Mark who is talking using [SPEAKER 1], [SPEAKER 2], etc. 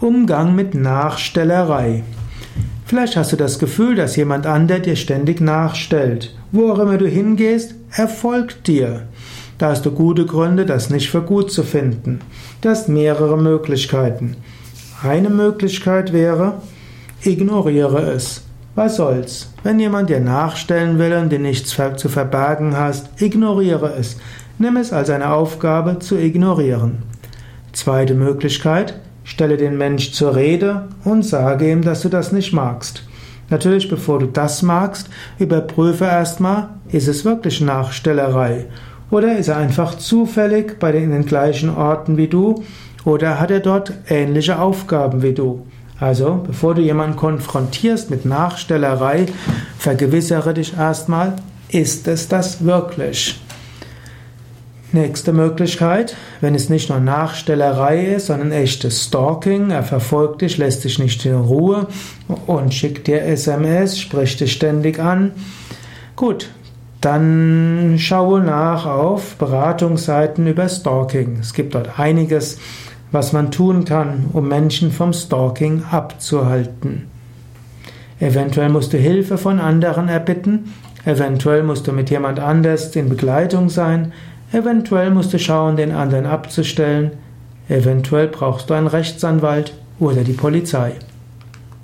[SPEAKER 1] Umgang mit Nachstellerei. Vielleicht hast du das Gefühl, dass jemand anderes dir ständig nachstellt. Wo auch immer du hingehst, er folgt dir. Da hast du gute Gründe, das nicht für gut zu finden. Du hast mehrere Möglichkeiten. Eine Möglichkeit wäre, ignoriere es. Was soll's? Wenn jemand dir nachstellen will und dir nichts zu verbergen hast, ignoriere es. Nimm es als eine Aufgabe zu ignorieren. Zweite Möglichkeit, Stelle den Mensch zur Rede und sage ihm, dass du das nicht magst. Natürlich, bevor du das magst, überprüfe erstmal, ist es wirklich Nachstellerei? Oder ist er einfach zufällig bei den, in den gleichen Orten wie du? Oder hat er dort ähnliche Aufgaben wie du? Also, bevor du jemanden konfrontierst mit Nachstellerei, vergewissere dich erstmal, ist es das wirklich? Nächste Möglichkeit, wenn es nicht nur Nachstellerei ist, sondern echtes Stalking, er verfolgt dich, lässt dich nicht in Ruhe und schickt dir SMS, spricht dich ständig an. Gut, dann schaue nach auf Beratungsseiten über Stalking. Es gibt dort einiges, was man tun kann, um Menschen vom Stalking abzuhalten. Eventuell musst du Hilfe von anderen erbitten, eventuell musst du mit jemand anders in Begleitung sein, Eventuell musst du schauen, den anderen abzustellen. Eventuell brauchst du einen Rechtsanwalt oder die Polizei.